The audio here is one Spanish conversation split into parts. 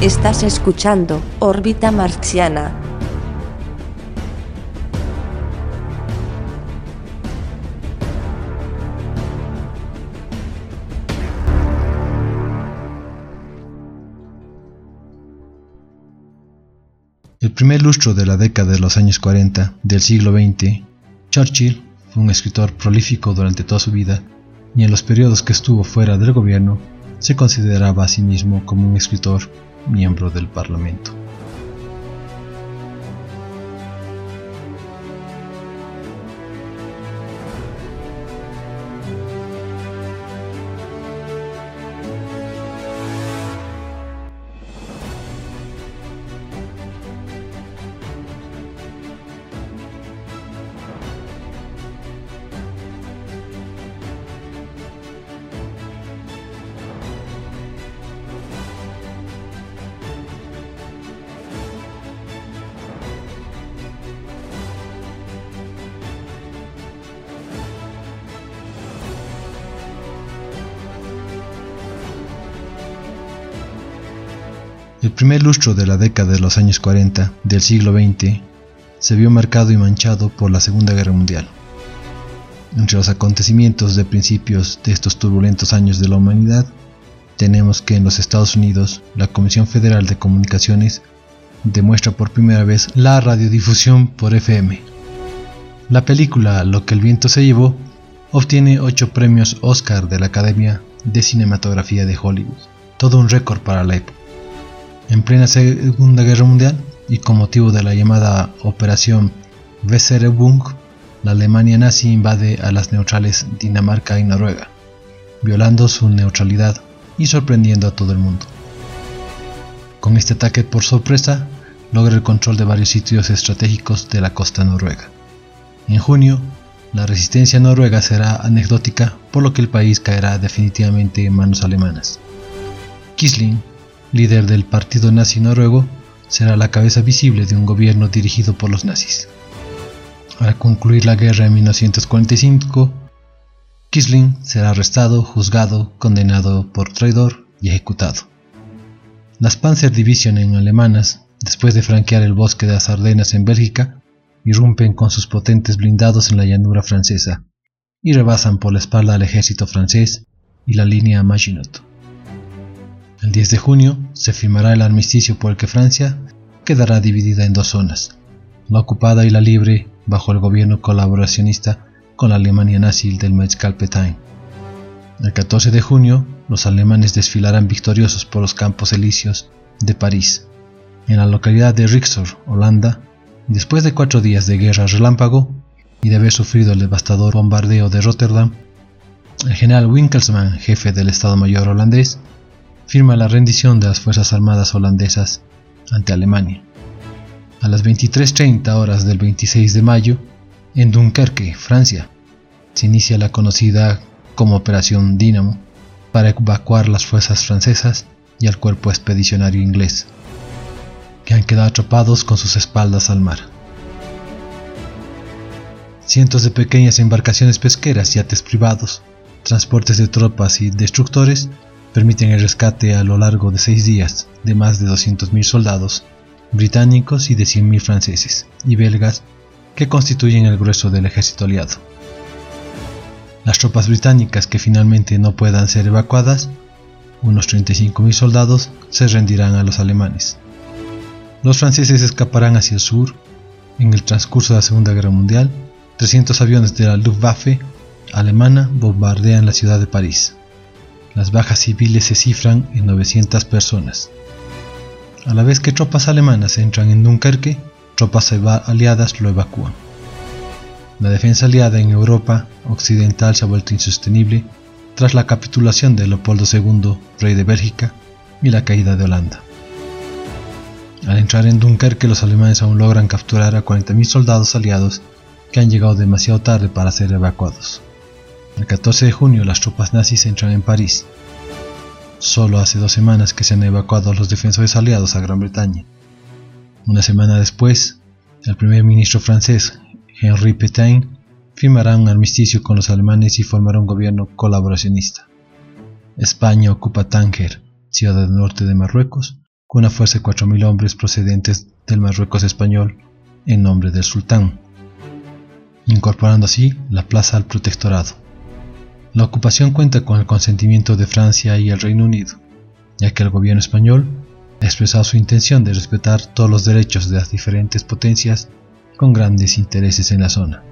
Estás escuchando Órbita Marciana. El primer lustro de la década de los años 40 del siglo XX, Churchill fue un escritor prolífico durante toda su vida y en los periodos que estuvo fuera del gobierno se consideraba a sí mismo como un escritor miembro del Parlamento. El primer lustro de la década de los años 40 del siglo XX se vio marcado y manchado por la Segunda Guerra Mundial. Entre los acontecimientos de principios de estos turbulentos años de la humanidad, tenemos que en los Estados Unidos la Comisión Federal de Comunicaciones demuestra por primera vez la radiodifusión por FM. La película Lo que el viento se llevó obtiene 8 premios Oscar de la Academia de Cinematografía de Hollywood, todo un récord para la época. En plena Segunda Guerra Mundial y con motivo de la llamada Operación Weserübung, la Alemania nazi invade a las neutrales Dinamarca y Noruega, violando su neutralidad y sorprendiendo a todo el mundo. Con este ataque por sorpresa, logra el control de varios sitios estratégicos de la costa noruega. En junio, la resistencia noruega será anecdótica, por lo que el país caerá definitivamente en manos alemanas. Kisling líder del partido nazi noruego, será la cabeza visible de un gobierno dirigido por los nazis. Al concluir la guerra en 1945, Kisling será arrestado, juzgado, condenado por traidor y ejecutado. Las Panzer Division en alemanas, después de franquear el bosque de las Ardenas en Bélgica, irrumpen con sus potentes blindados en la llanura francesa y rebasan por la espalda al ejército francés y la línea Maginot. El 10 de junio se firmará el armisticio por el que Francia quedará dividida en dos zonas, la ocupada y la libre bajo el gobierno colaboracionista con la Alemania nazi del Petain. El 14 de junio, los alemanes desfilarán victoriosos por los campos elíseos de París. En la localidad de Rixor, Holanda, después de cuatro días de guerra relámpago y de haber sufrido el devastador bombardeo de Rotterdam, el general Winkelsmann, jefe del Estado Mayor holandés, firma la rendición de las Fuerzas Armadas holandesas ante Alemania. A las 23.30 horas del 26 de mayo, en Dunkerque, Francia, se inicia la conocida como Operación Dínamo para evacuar las fuerzas francesas y al cuerpo expedicionario inglés, que han quedado atrapados con sus espaldas al mar. Cientos de pequeñas embarcaciones pesqueras, yates privados, transportes de tropas y destructores permiten el rescate a lo largo de seis días de más de 200.000 soldados británicos y de 100.000 franceses y belgas que constituyen el grueso del ejército aliado. Las tropas británicas que finalmente no puedan ser evacuadas, unos 35.000 soldados, se rendirán a los alemanes. Los franceses escaparán hacia el sur. En el transcurso de la Segunda Guerra Mundial, 300 aviones de la Luftwaffe alemana bombardean la ciudad de París las bajas civiles se cifran en 900 personas. A la vez que tropas alemanas entran en Dunkerque, tropas aliadas lo evacúan. La defensa aliada en Europa occidental se ha vuelto insostenible tras la capitulación de Leopoldo II, rey de Bélgica, y la caída de Holanda. Al entrar en Dunkerque, los alemanes aún logran capturar a 40.000 soldados aliados que han llegado demasiado tarde para ser evacuados. El 14 de junio las tropas nazis entran en París. Solo hace dos semanas que se han evacuado los defensores aliados a Gran Bretaña. Una semana después, el primer ministro francés, Henri Pétain, firmará un armisticio con los alemanes y formará un gobierno colaboracionista. España ocupa Tánger, ciudad del norte de Marruecos, con una fuerza de 4.000 hombres procedentes del Marruecos español en nombre del sultán, incorporando así la plaza al protectorado. La ocupación cuenta con el consentimiento de Francia y el Reino Unido, ya que el gobierno español ha expresado su intención de respetar todos los derechos de las diferentes potencias con grandes intereses en la zona.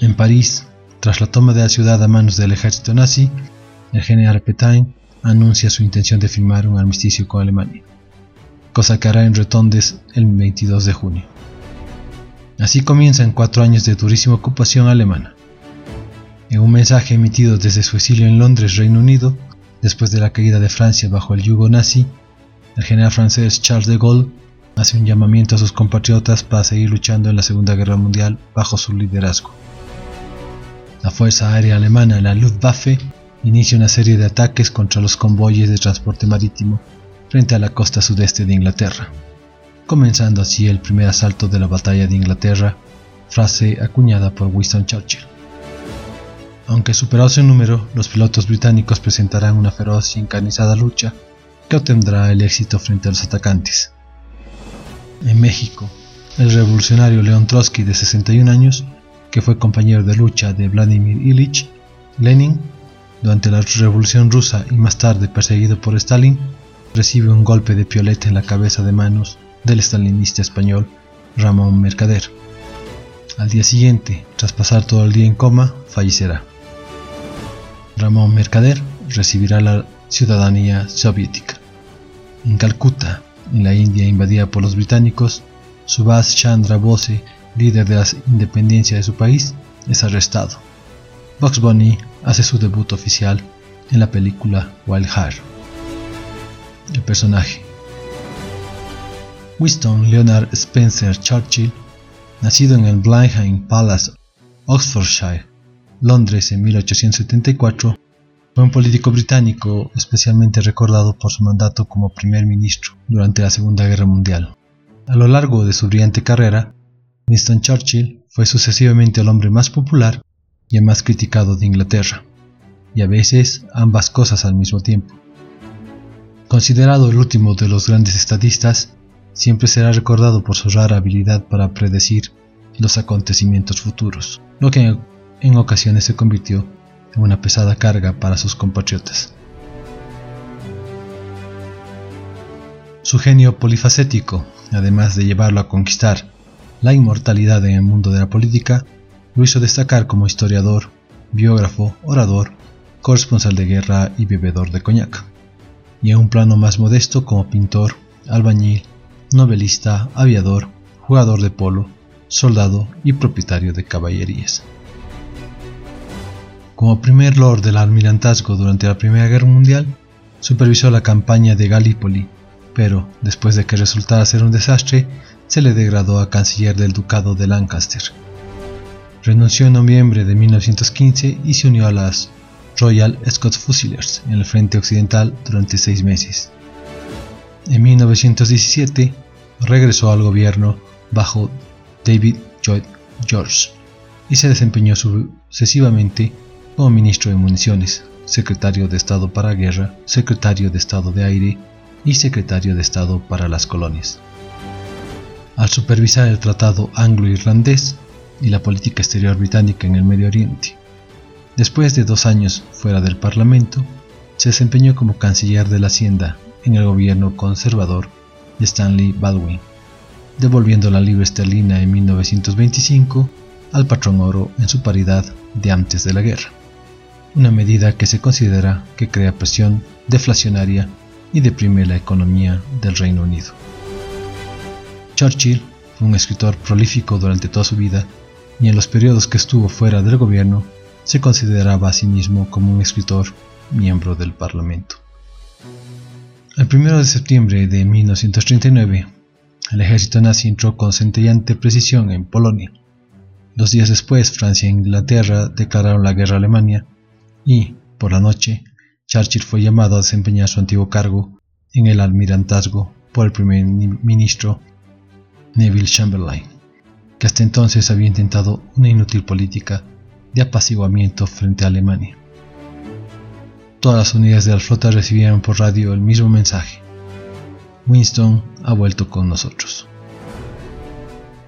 En París, tras la toma de la ciudad a manos del ejército nazi, el general Petain anuncia su intención de firmar un armisticio con Alemania, cosa que hará en Retondes el 22 de junio. Así comienzan cuatro años de durísima ocupación alemana. En un mensaje emitido desde su exilio en Londres, Reino Unido, después de la caída de Francia bajo el yugo nazi, el general francés Charles de Gaulle hace un llamamiento a sus compatriotas para seguir luchando en la Segunda Guerra Mundial bajo su liderazgo. La Fuerza Aérea Alemana, la Luftwaffe, inicia una serie de ataques contra los convoyes de transporte marítimo frente a la costa sudeste de Inglaterra, comenzando así el primer asalto de la Batalla de Inglaterra, frase acuñada por Winston Churchill. Aunque superados en número, los pilotos británicos presentarán una feroz y encarnizada lucha que obtendrá el éxito frente a los atacantes. En México, el revolucionario León Trotsky de 61 años, que fue compañero de lucha de Vladimir Ilich Lenin durante la Revolución Rusa y más tarde perseguido por Stalin, recibe un golpe de pioleta en la cabeza de manos del stalinista español Ramón Mercader. Al día siguiente, tras pasar todo el día en coma, fallecerá. Ramón Mercader recibirá la ciudadanía soviética. En Calcuta, en la India invadida por los británicos, Subhas Chandra Bose, líder de la independencia de su país, es arrestado. Bugs Bunny hace su debut oficial en la película Wild Heart. El personaje Winston Leonard Spencer Churchill, nacido en el Blenheim Palace, Oxfordshire, Londres en 1874, fue un político británico especialmente recordado por su mandato como primer ministro durante la Segunda Guerra Mundial. A lo largo de su brillante carrera, Winston Churchill fue sucesivamente el hombre más popular y el más criticado de Inglaterra, y a veces ambas cosas al mismo tiempo. Considerado el último de los grandes estadistas, siempre será recordado por su rara habilidad para predecir los acontecimientos futuros, lo que en ocasiones se convirtió en una pesada carga para sus compatriotas. Su genio polifacético, además de llevarlo a conquistar la inmortalidad en el mundo de la política, lo hizo destacar como historiador, biógrafo, orador, corresponsal de guerra y bebedor de coñac, y en un plano más modesto como pintor, albañil, novelista, aviador, jugador de polo, soldado y propietario de caballerías. Como primer lord del almirantazgo durante la Primera Guerra Mundial, supervisó la campaña de Gallipoli, pero después de que resultara ser un desastre, se le degradó a canciller del Ducado de Lancaster. Renunció en noviembre de 1915 y se unió a las Royal Scots Fusiliers en el frente occidental durante seis meses. En 1917 regresó al gobierno bajo David Lloyd George y se desempeñó sucesivamente como ministro de municiones, secretario de Estado para Guerra, secretario de Estado de Aire y secretario de Estado para las colonias. Al supervisar el Tratado Anglo-Irlandés, y la política exterior británica en el Medio Oriente. Después de dos años fuera del Parlamento, se desempeñó como canciller de la Hacienda en el gobierno conservador de Stanley Baldwin, devolviendo la libra esterlina en 1925 al patrón oro en su paridad de antes de la guerra, una medida que se considera que crea presión deflacionaria y deprime la economía del Reino Unido. Churchill fue un escritor prolífico durante toda su vida y en los periodos que estuvo fuera del gobierno se consideraba a sí mismo como un escritor miembro del Parlamento. El 1 de septiembre de 1939, el ejército nazi entró con centellante precisión en Polonia. Dos días después, Francia e Inglaterra declararon la guerra a Alemania y, por la noche, Churchill fue llamado a desempeñar su antiguo cargo en el almirantazgo por el primer ministro Neville Chamberlain que hasta entonces había intentado una inútil política de apaciguamiento frente a Alemania. Todas las unidades de la flota recibieron por radio el mismo mensaje. Winston ha vuelto con nosotros.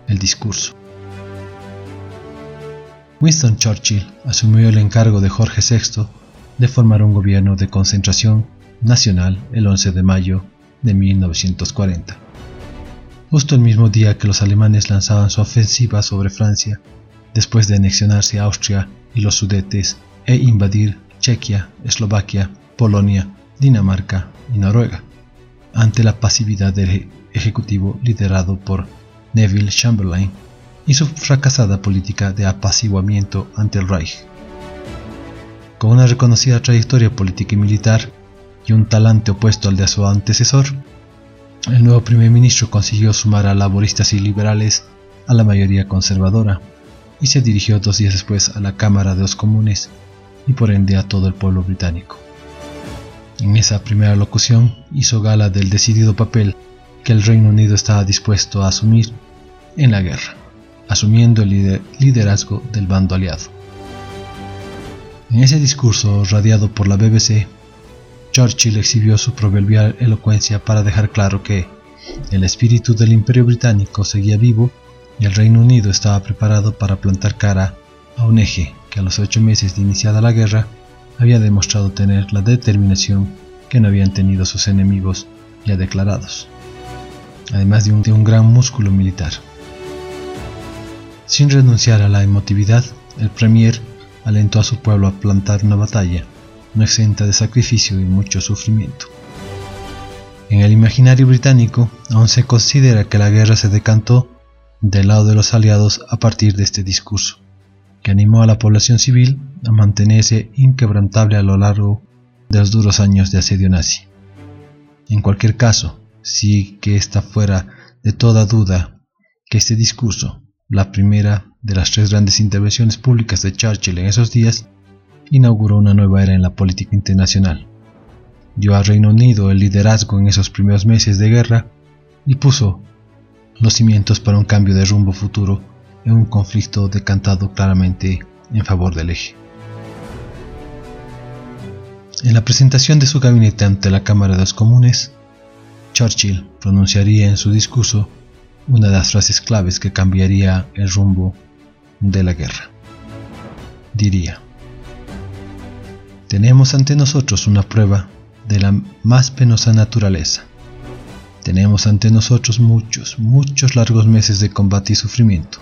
El discurso. Winston Churchill asumió el encargo de Jorge VI de formar un gobierno de concentración nacional el 11 de mayo de 1940, justo el mismo día que los alemanes lanzaban su ofensiva sobre Francia después de anexionarse Austria y los Sudetes e invadir Chequia, Eslovaquia, Polonia, Dinamarca y Noruega, ante la pasividad del Ejecutivo liderado por Neville Chamberlain y su fracasada política de apaciguamiento ante el Reich. Con una reconocida trayectoria política y militar y un talante opuesto al de su antecesor, el nuevo primer ministro consiguió sumar a laboristas y liberales a la mayoría conservadora y se dirigió dos días después a la Cámara de los Comunes y por ende a todo el pueblo británico. En esa primera locución hizo gala del decidido papel que el Reino Unido estaba dispuesto a asumir en la guerra, asumiendo el liderazgo del bando aliado. En ese discurso radiado por la BBC, Churchill exhibió su proverbial elocuencia para dejar claro que el espíritu del imperio británico seguía vivo y el Reino Unido estaba preparado para plantar cara a un eje que a los ocho meses de iniciada la guerra había demostrado tener la determinación que no habían tenido sus enemigos ya declarados, además de un, gran músculo militar. Sin renunciar a la emotividad, el Premier alentó a su pueblo a plantar una batalla, no exenta de sacrificio y mucho sufrimiento. En el imaginario británico aún se considera que la guerra se decantó del lado de los aliados a partir de este discurso, que animó a la población civil a mantenerse inquebrantable a lo largo de los duros años de asedio nazi. En cualquier caso, sí que esta fuera de toda duda que este discurso, la primera de las tres grandes intervenciones públicas de Churchill en esos días, inauguró una nueva era en la política internacional. Dio al Reino Unido el liderazgo en esos primeros meses de guerra y puso los cimientos para un cambio de rumbo futuro en un conflicto decantado claramente en favor del eje. En la presentación de su gabinete ante la Cámara de los Comunes, Churchill pronunciaría en su discurso una de las frases claves que cambiaría el rumbo de la guerra. Diría, tenemos ante nosotros una prueba de la más penosa naturaleza. Tenemos ante nosotros muchos, muchos largos meses de combate y sufrimiento.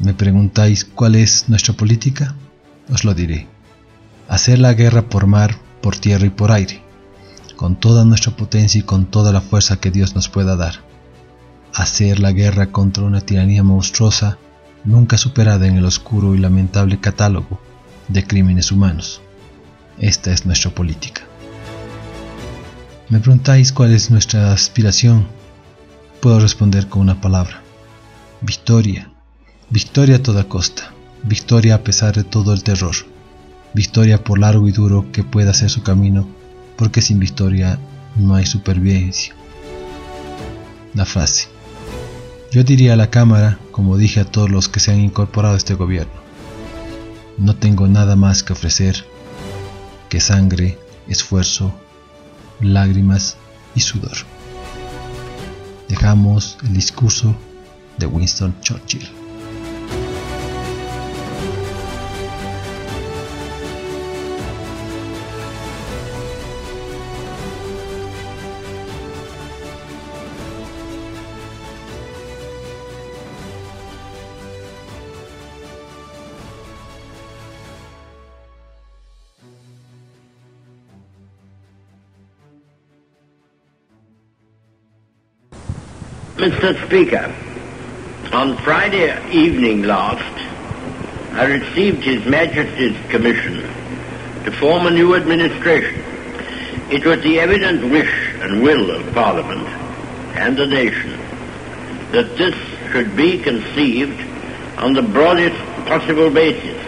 ¿Me preguntáis cuál es nuestra política? Os lo diré. Hacer la guerra por mar, por tierra y por aire, con toda nuestra potencia y con toda la fuerza que Dios nos pueda dar. Hacer la guerra contra una tiranía monstruosa, nunca superada en el oscuro y lamentable catálogo de crímenes humanos. Esta es nuestra política. Me preguntáis cuál es nuestra aspiración. Puedo responder con una palabra. Victoria. Victoria a toda costa. Victoria a pesar de todo el terror. Victoria por largo y duro que pueda ser su camino, porque sin victoria no hay supervivencia. La frase. Yo diría a la Cámara, como dije a todos los que se han incorporado a este gobierno, no tengo nada más que ofrecer que sangre, esfuerzo, lágrimas y sudor. Dejamos el discurso de Winston Churchill. Mr. Speaker, on Friday evening last, I received His Majesty's commission to form a new administration. It was the evident wish and will of Parliament and the nation that this should be conceived on the broadest possible basis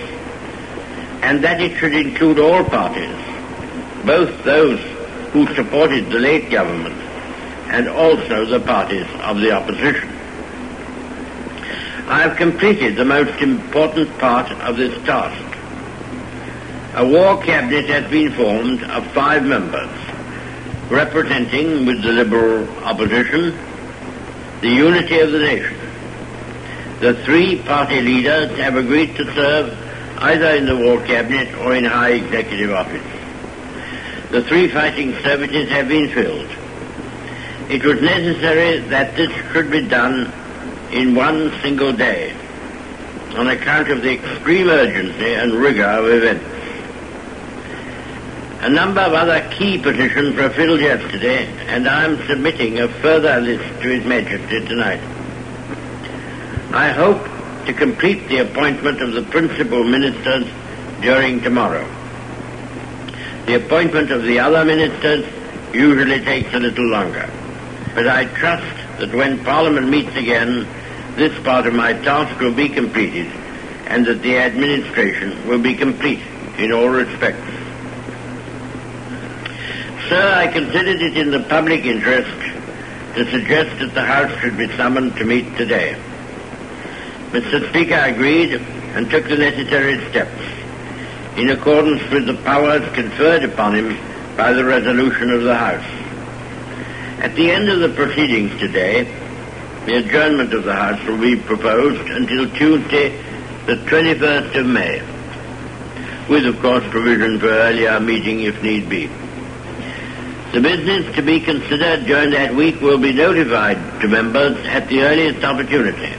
and that it should include all parties, both those who supported the late government and also the parties of the opposition. I have completed the most important part of this task. A war cabinet has been formed of five members, representing with the Liberal opposition the unity of the nation. The three party leaders have agreed to serve either in the War Cabinet or in high executive office. The three fighting services have been filled. It was necessary that this should be done in one single day on account of the extreme urgency and rigor of events. A number of other key positions were filled yesterday, and I am submitting a further list to His Majesty tonight. I hope to complete the appointment of the principal ministers during tomorrow. The appointment of the other ministers usually takes a little longer, but I trust that when Parliament meets again, this part of my task will be completed and that the administration will be complete in all respects. Sir, I considered it in the public interest to suggest that the House should be summoned to meet today. Mr. Speaker agreed and took the necessary steps in accordance with the powers conferred upon him by the resolution of the House. At the end of the proceedings today, the adjournment of the House will be proposed until Tuesday, the 21st of May, with, of course, provision for earlier meeting if need be. The business to be considered during that week will be notified to members at the earliest opportunity.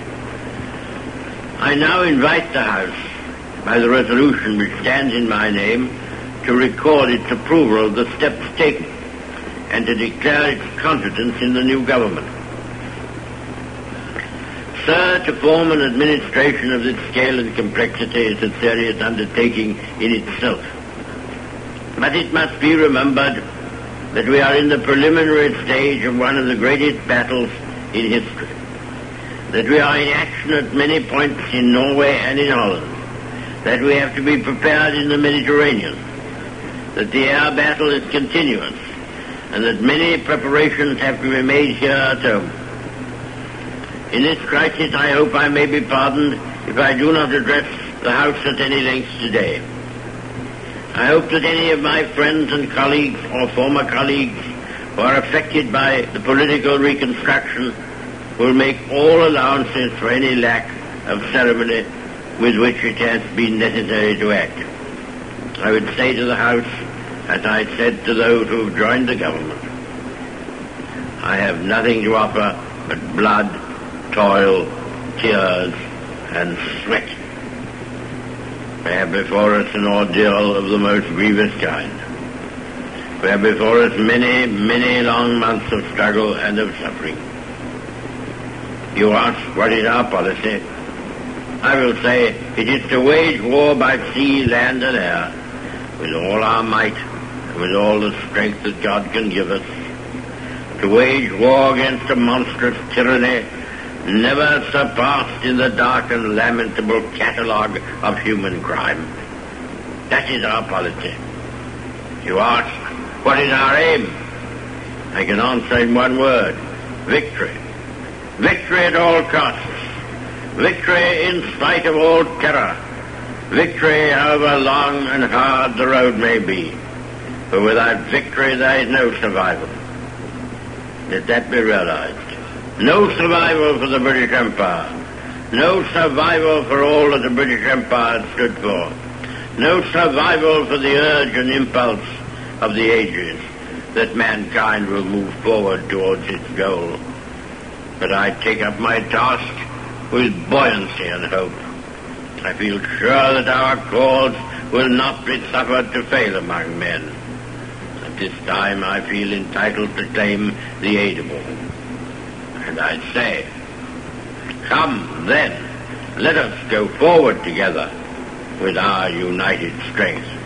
I now invite the House, by the resolution which stands in my name, to record its approval of the steps taken and to declare its confidence in the new government. Sir, to form an administration of this scale and complexity is a serious undertaking in itself. But it must be remembered that we are in the preliminary stage of one of the greatest battles in history. That we are in action at many points in Norway and in Holland. That we have to be prepared in the Mediterranean. That the air battle is continuous. And that many preparations have to be made here at home. In this crisis, I hope I may be pardoned if I do not address the House at any length today. I hope that any of my friends and colleagues or former colleagues who are affected by the political reconstruction will make all allowances for any lack of ceremony with which it has been necessary to act. I would say to the House, as I said to those who have joined the government, I have nothing to offer but blood, toil, tears, and sweat. We have before us an ordeal of the most grievous kind. We have before us many, many long months of struggle and of suffering. You ask, what is our policy? I will say, it is to wage war by sea, land, and air, with all our might, with all the strength that God can give us, to wage war against a monstrous tyranny never surpassed in the dark and lamentable catalogue of human crime. That is our policy. You ask, what is our aim? I can answer in one word, victory. Victory at all costs. Victory in spite of all terror. Victory however long and hard the road may be. For without victory there is no survival. Let that be realized. No survival for the British Empire. No survival for all that the British Empire stood for. No survival for the urge and impulse of the ages that mankind will move forward towards its goal. But I take up my task with buoyancy and hope. I feel sure that our cause will not be suffered to fail among men. At this time I feel entitled to claim the aid of all. And I say, come then, let us go forward together with our united strength.